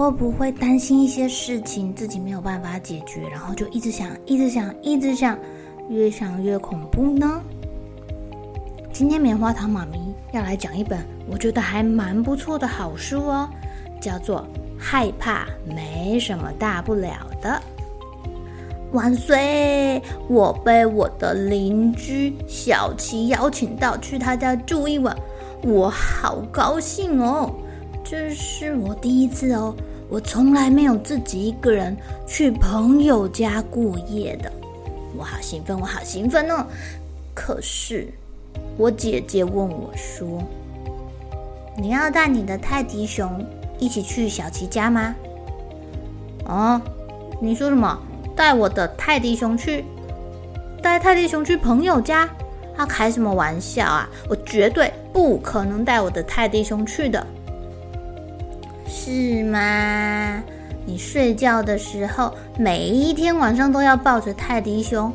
会不会担心一些事情自己没有办法解决，然后就一直想、一直想、一直想，越想越恐怖呢？今天棉花糖妈咪要来讲一本我觉得还蛮不错的好书哦，叫做《害怕没什么大不了的》。万岁！我被我的邻居小琪邀请到去他家住一晚，我好高兴哦！这是我第一次哦，我从来没有自己一个人去朋友家过夜的，我好兴奋，我好兴奋哦！可是我姐姐问我说：“你要带你的泰迪熊一起去小琪家吗？”啊，你说什么？带我的泰迪熊去，带泰迪熊去朋友家？他开什么玩笑啊！我绝对不可能带我的泰迪熊去的，是吗？你睡觉的时候，每一天晚上都要抱着泰迪熊，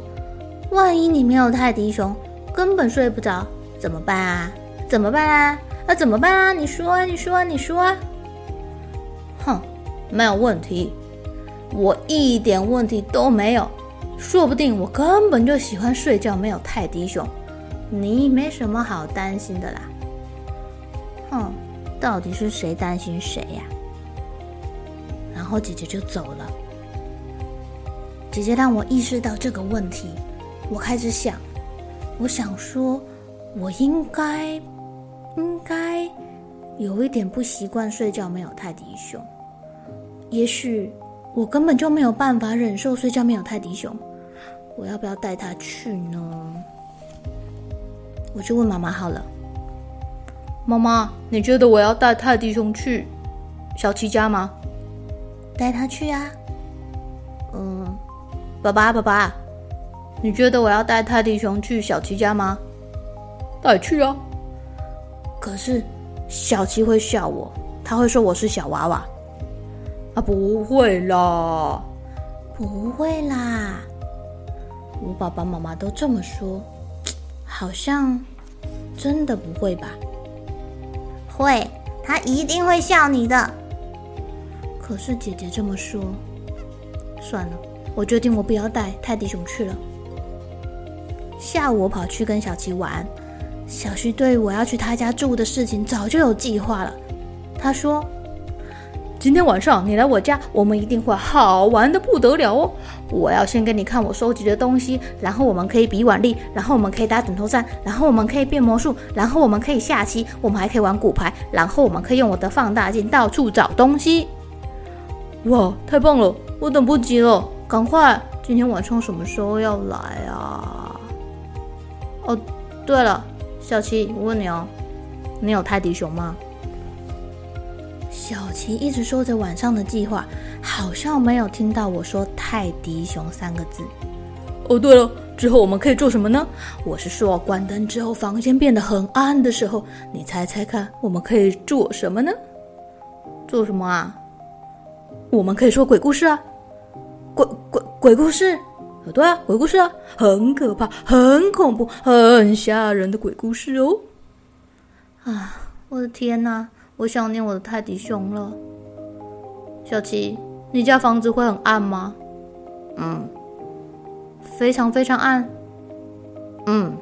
万一你没有泰迪熊，根本睡不着，怎么办啊？怎么办啊？那怎么办啊？你说啊，你说啊，你说啊！哼，没有问题。我一点问题都没有，说不定我根本就喜欢睡觉，没有泰迪熊，你没什么好担心的啦。哼，到底是谁担心谁呀？然后姐姐就走了。姐姐让我意识到这个问题，我开始想，我想说，我应该应该有一点不习惯睡觉没有泰迪熊，也许。我根本就没有办法忍受睡觉没有泰迪熊，我要不要带他去呢？我去问妈妈好了。妈妈，你觉得我要带泰迪熊去小七家吗？带他去啊。嗯，爸爸，爸爸，你觉得我要带泰迪熊去小七家吗？带去啊。可是小七会笑我，他会说我是小娃娃。啊，不会啦，不会啦，我爸爸妈妈都这么说，好像真的不会吧？会，他一定会笑你的。可是姐姐这么说，算了，我决定我不要带泰迪熊去了。下午我跑去跟小琪玩，小徐对我要去他家住的事情早就有计划了，他说。今天晚上你来我家，我们一定会好玩的不得了哦！我要先给你看我收集的东西，然后我们可以比腕力，然后我们可以打枕头战，然后我们可以变魔术，然后我们可以下棋，我们还可以玩骨牌，然后我们可以用我的放大镜到处找东西。哇，太棒了！我等不及了，赶快！今天晚上什么时候要来啊？哦，对了，小七，我问你哦，你有泰迪熊吗？小琪一直说着晚上的计划，好像没有听到我说“泰迪熊”三个字。哦，对了，之后我们可以做什么呢？我是说，关灯之后，房间变得很暗的时候，你猜猜看，我们可以做什么呢？做什么啊？我们可以说鬼故事啊！鬼鬼鬼故事？哦，对啊，鬼故事啊，很可怕、很恐怖、很吓人的鬼故事哦！啊，我的天哪！我想念我的泰迪熊了。小琪，你家房子会很暗吗？嗯，非常非常暗。嗯。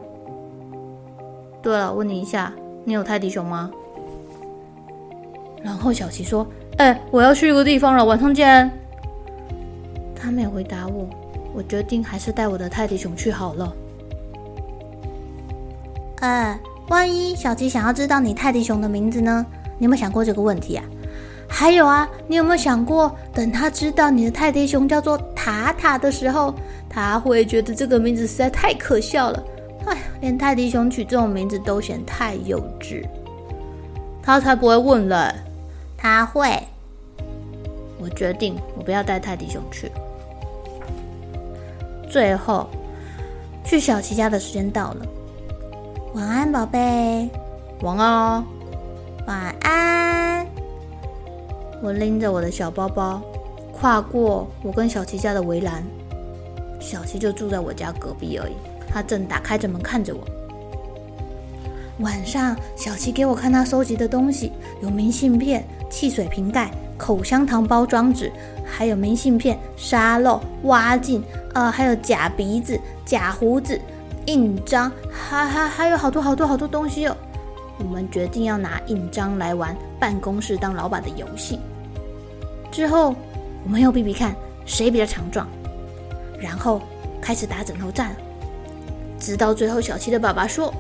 对了，问你一下，你有泰迪熊吗？然后小琪说：“哎，我要去一个地方了，晚上见。他没回答我，我决定还是带我的泰迪熊去好了。呃，万一小七想要知道你泰迪熊的名字呢？你有没有想过这个问题啊？还有啊，你有没有想过，等他知道你的泰迪熊叫做塔塔的时候，他会觉得这个名字实在太可笑了。哎，连泰迪熊取这种名字都嫌太幼稚。他才不会问嘞，他会。我决定，我不要带泰迪熊去。最后，去小琪家的时间到了。晚安，宝贝。晚安。晚安。我拎着我的小包包，跨过我跟小琪家的围栏。小琪就住在我家隔壁而已。他正打开着门看着我。晚上，小琪给我看他收集的东西，有明信片、汽水瓶盖、口香糖包装纸，还有明信片、沙漏、挖镜，呃，还有假鼻子、假胡子、印章，还还还有好多好多好多东西哦。我们决定要拿印章来玩办公室当老板的游戏。之后，我们又比比看谁比较强壮，然后开始打枕头战。直到最后，小七的爸爸说：“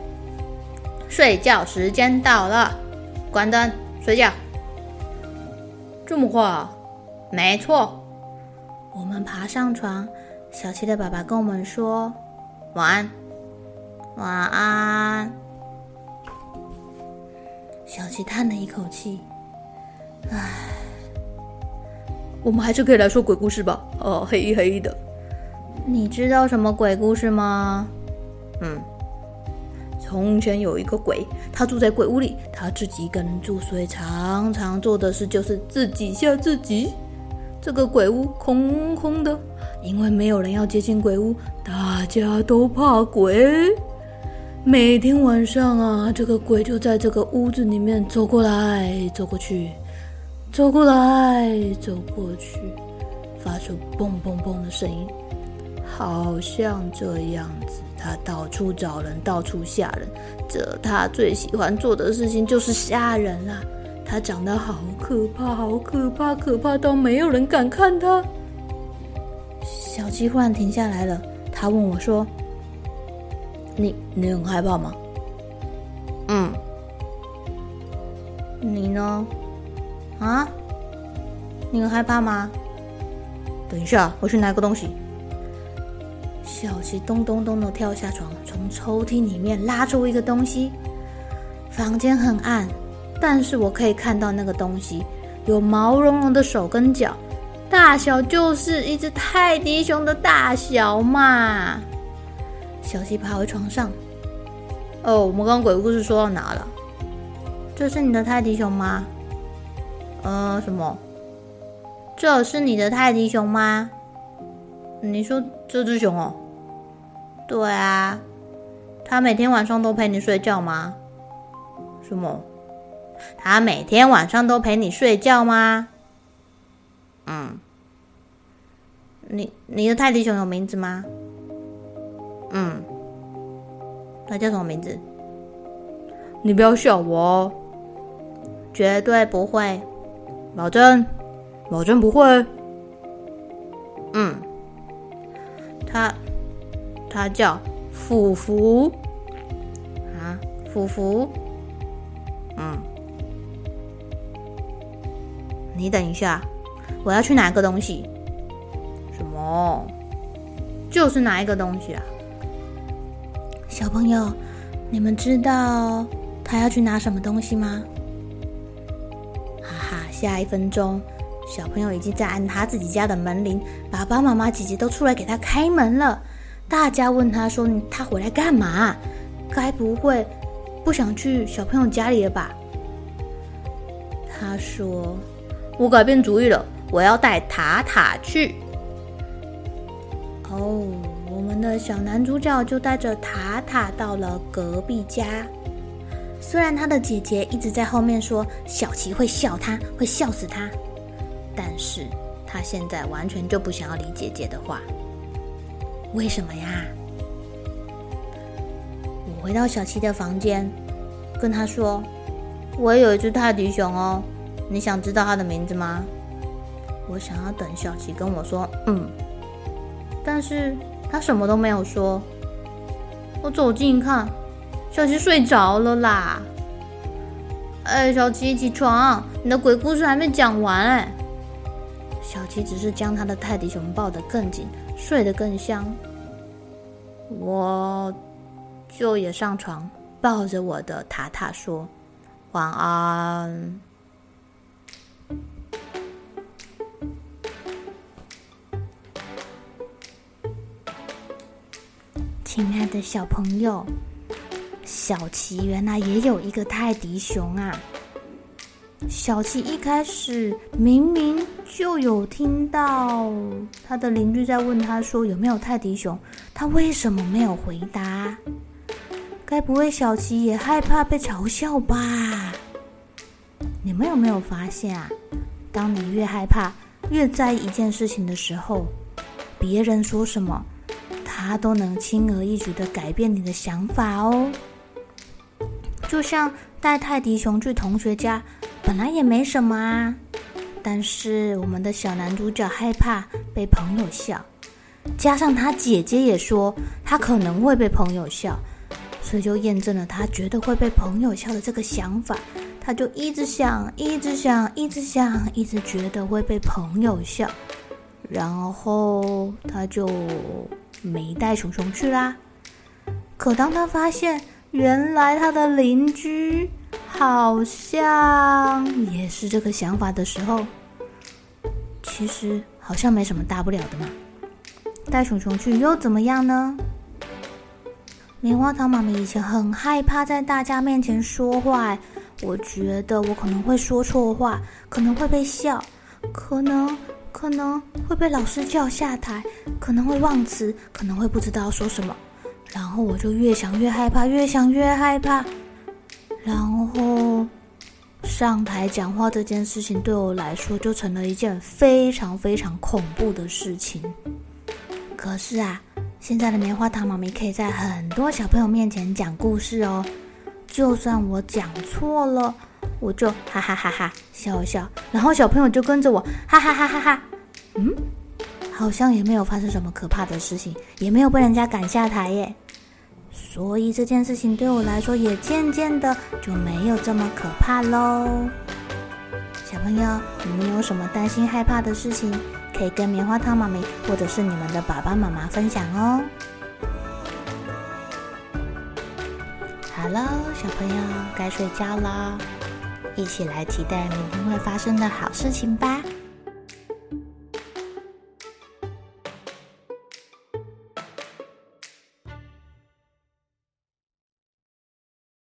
睡觉时间到了，关灯睡觉。”这么快？没错。我们爬上床，小七的爸爸跟我们说：“晚安，晚安。”小七叹了一口气：“唉，我们还是可以来说鬼故事吧。哦，黑黑的。你知道什么鬼故事吗？”嗯，从前有一个鬼，他住在鬼屋里，他自己一个人住，所以常常做的事就是自己吓自己。这个鬼屋空空的，因为没有人要接近鬼屋，大家都怕鬼。每天晚上啊，这个鬼就在这个屋子里面走过来走过去，走过来走过去，发出嘣嘣嘣的声音，好像这样子。他到处找人，到处吓人。这他最喜欢做的事情就是吓人啦。他长得好可怕，好可怕，可怕到没有人敢看他。小七忽然停下来了，他问我说：“你你很害怕吗？”“嗯。”“你呢？”“啊？你很害怕吗？”“等一下，我去拿个东西。”小琪咚咚咚的跳下床，从抽屉里面拉出一个东西。房间很暗，但是我可以看到那个东西有毛茸茸的手跟脚，大小就是一只泰迪熊的大小嘛。小七爬回床上。哦，我们刚刚鬼故事说到哪了？这是你的泰迪熊吗？呃，什么？这是你的泰迪熊吗？你说这只熊哦？对啊，它每天晚上都陪你睡觉吗？什么？它每天晚上都陪你睡觉吗？嗯。你你的泰迪熊有名字吗？嗯。他叫什么名字？你不要笑我哦。绝对不会，保证，保证不会。嗯。他。他叫福福啊，福福，嗯，你等一下，我要去拿个东西。什么？就是拿一个东西啊。小朋友，你们知道他要去拿什么东西吗？哈哈，下一分钟，小朋友已经在按他自己家的门铃，爸爸妈妈、姐姐都出来给他开门了。大家问他说：“他回来干嘛？该不会不想去小朋友家里了吧？”他说：“我改变主意了，我要带塔塔去。”哦，我们的小男主角就带着塔塔到了隔壁家。虽然他的姐姐一直在后面说小七会笑他，会笑死他，但是他现在完全就不想要理姐姐的话。为什么呀？我回到小七的房间，跟他说：“我有一只泰迪熊哦，你想知道他的名字吗？我想要等小琪跟我说“嗯”，但是他什么都没有说。我走近一看，小琪睡着了啦。哎，小琪起床，你的鬼故事还没讲完哎。小琪只是将他的泰迪熊抱得更紧，睡得更香。我就也上床，抱着我的塔塔说晚安。的小朋友，小琪原来也有一个泰迪熊啊！小琪一开始明明就有听到他的邻居在问他说有没有泰迪熊，他为什么没有回答？该不会小琪也害怕被嘲笑吧？你们有没有发现啊？当你越害怕、越在意一件事情的时候，别人说什么，他都能轻而易举的改变你的想法哦。就像带泰迪熊去同学家，本来也没什么啊，但是我们的小男主角害怕被朋友笑，加上他姐姐也说他可能会被朋友笑，所以就验证了他觉得会被朋友笑的这个想法。他就一直想，一直想，一直想，一直觉得会被朋友笑，然后他就。没带熊熊去啦。可当他发现原来他的邻居好像也是这个想法的时候，其实好像没什么大不了的嘛。带熊熊去又怎么样呢？棉花糖妈妈以前很害怕在大家面前说话，我觉得我可能会说错话，可能会被笑，可能。可能会被老师叫下台，可能会忘词，可能会不知道说什么，然后我就越想越害怕，越想越害怕，然后上台讲话这件事情对我来说就成了一件非常非常恐怖的事情。可是啊，现在的棉花糖妈咪可以在很多小朋友面前讲故事哦，就算我讲错了，我就哈哈哈哈笑一笑，然后小朋友就跟着我哈哈哈哈哈。嗯，好像也没有发生什么可怕的事情，也没有被人家赶下台耶，所以这件事情对我来说也渐渐的就没有这么可怕喽。小朋友，你们有什么担心害怕的事情，可以跟棉花糖妈咪或者是你们的爸爸妈妈分享哦。好喽，小朋友该睡觉了，一起来期待明天会发生的好事情吧。